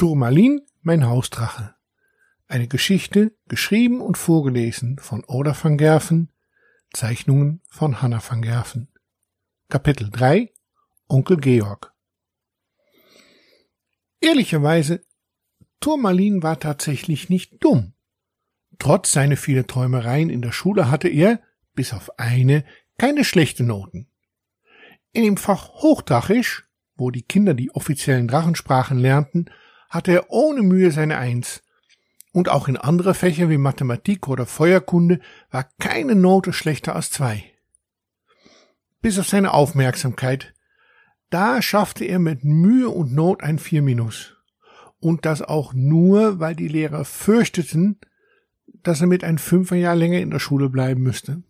Turmalin, mein Hausdrache. Eine Geschichte, geschrieben und vorgelesen von Oda van Gerven, Zeichnungen von Hanna van Gerven. Kapitel 3 Onkel Georg Ehrlicherweise, Turmalin war tatsächlich nicht dumm. Trotz seiner vielen Träumereien in der Schule hatte er, bis auf eine, keine schlechten Noten. In dem Fach Hochdrachisch, wo die Kinder die offiziellen Drachensprachen lernten, hatte er ohne Mühe seine Eins. Und auch in andere Fächer wie Mathematik oder Feuerkunde war keine Note schlechter als zwei. Bis auf seine Aufmerksamkeit. Da schaffte er mit Mühe und Not ein Vier Minus. Und das auch nur, weil die Lehrer fürchteten, dass er mit ein Fünferjahr länger in der Schule bleiben müsste.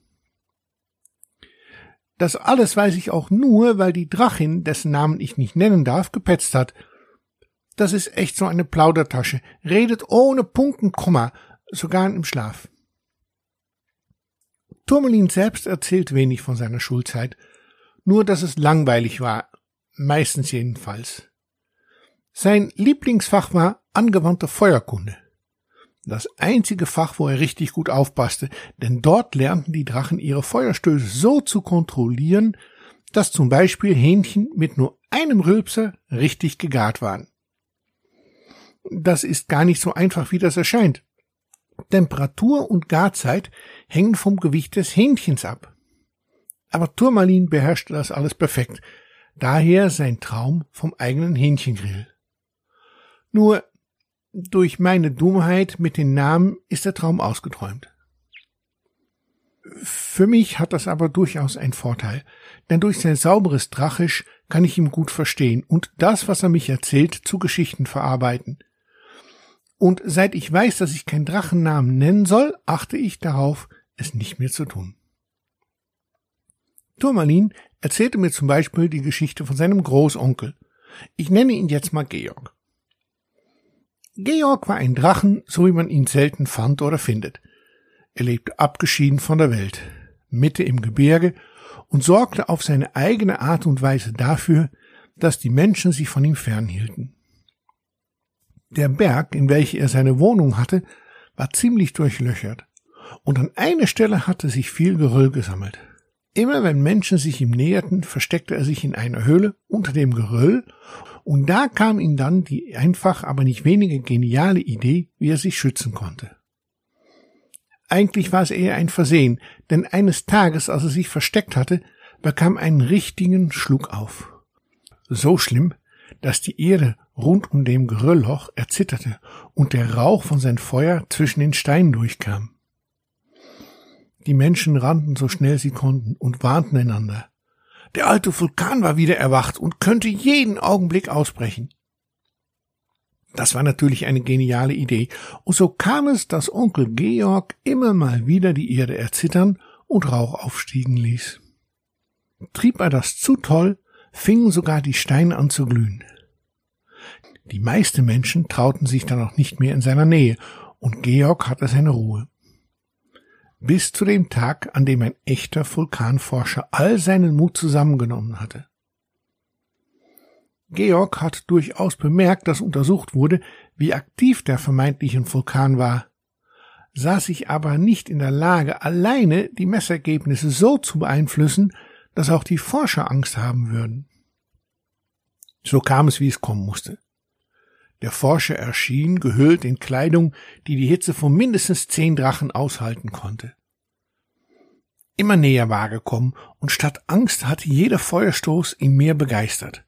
Das alles weiß ich auch nur, weil die Drachin, dessen Namen ich nicht nennen darf, gepetzt hat – das ist echt so eine Plaudertasche. Redet ohne Punkt sogar im Schlaf. Turmelin selbst erzählt wenig von seiner Schulzeit, nur dass es langweilig war, meistens jedenfalls. Sein Lieblingsfach war angewandte Feuerkunde. Das einzige Fach, wo er richtig gut aufpasste, denn dort lernten die Drachen ihre Feuerstöße so zu kontrollieren, dass zum Beispiel Hähnchen mit nur einem Rülpser richtig gegart waren. Das ist gar nicht so einfach, wie das erscheint. Temperatur und Garzeit hängen vom Gewicht des Hähnchens ab. Aber Turmalin beherrschte das alles perfekt. Daher sein Traum vom eigenen Hähnchengrill. Nur durch meine Dummheit mit den Namen ist der Traum ausgeträumt. Für mich hat das aber durchaus einen Vorteil, denn durch sein sauberes Drachisch kann ich ihn gut verstehen und das, was er mich erzählt, zu Geschichten verarbeiten. Und seit ich weiß, dass ich keinen Drachennamen nennen soll, achte ich darauf, es nicht mehr zu tun. Turmalin erzählte mir zum Beispiel die Geschichte von seinem Großonkel. Ich nenne ihn jetzt mal Georg. Georg war ein Drachen, so wie man ihn selten fand oder findet. Er lebte abgeschieden von der Welt, Mitte im Gebirge und sorgte auf seine eigene Art und Weise dafür, dass die Menschen sich von ihm fernhielten. Der Berg, in welchem er seine Wohnung hatte, war ziemlich durchlöchert, und an einer Stelle hatte sich viel Geröll gesammelt. Immer wenn Menschen sich ihm näherten, versteckte er sich in einer Höhle unter dem Geröll, und da kam ihm dann die einfach, aber nicht weniger geniale Idee, wie er sich schützen konnte. Eigentlich war es eher ein Versehen, denn eines Tages, als er sich versteckt hatte, bekam einen richtigen Schluck auf. So schlimm, dass die Erde rund um dem Geröllloch erzitterte und der Rauch von sein Feuer zwischen den Steinen durchkam. Die Menschen rannten so schnell sie konnten und warnten einander. Der alte Vulkan war wieder erwacht und könnte jeden Augenblick ausbrechen. Das war natürlich eine geniale Idee, und so kam es, dass Onkel Georg immer mal wieder die Erde erzittern und Rauch aufstiegen ließ. Trieb er das zu toll, fingen sogar die Steine an zu glühen. Die meisten Menschen trauten sich dann auch nicht mehr in seiner Nähe, und Georg hatte seine Ruhe. Bis zu dem Tag, an dem ein echter Vulkanforscher all seinen Mut zusammengenommen hatte. Georg hat durchaus bemerkt, dass untersucht wurde, wie aktiv der vermeintliche Vulkan war, sah sich aber nicht in der Lage, alleine die Messergebnisse so zu beeinflussen, dass auch die Forscher Angst haben würden. So kam es, wie es kommen musste. Der Forscher erschien, gehüllt in Kleidung, die die Hitze von mindestens zehn Drachen aushalten konnte. Immer näher war gekommen, und statt Angst hatte jeder Feuerstoß ihn mehr begeistert.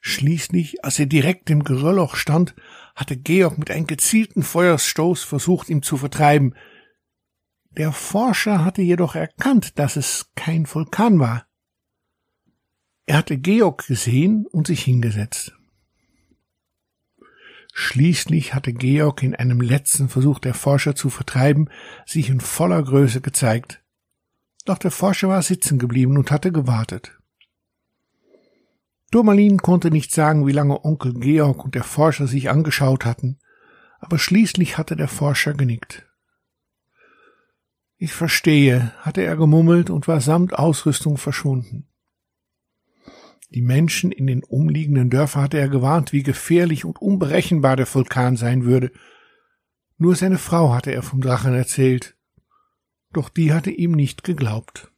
Schließlich, als er direkt im Geröllloch stand, hatte Georg mit einem gezielten Feuerstoß versucht, ihn zu vertreiben. Der Forscher hatte jedoch erkannt, dass es kein Vulkan war. Er hatte Georg gesehen und sich hingesetzt. Schließlich hatte Georg in einem letzten Versuch der Forscher zu vertreiben sich in voller Größe gezeigt. Doch der Forscher war sitzen geblieben und hatte gewartet. Durmalin konnte nicht sagen, wie lange Onkel Georg und der Forscher sich angeschaut hatten, aber schließlich hatte der Forscher genickt. Ich verstehe, hatte er gemummelt und war samt Ausrüstung verschwunden. Die Menschen in den umliegenden Dörfern hatte er gewarnt, wie gefährlich und unberechenbar der Vulkan sein würde. Nur seine Frau hatte er vom Drachen erzählt, doch die hatte ihm nicht geglaubt.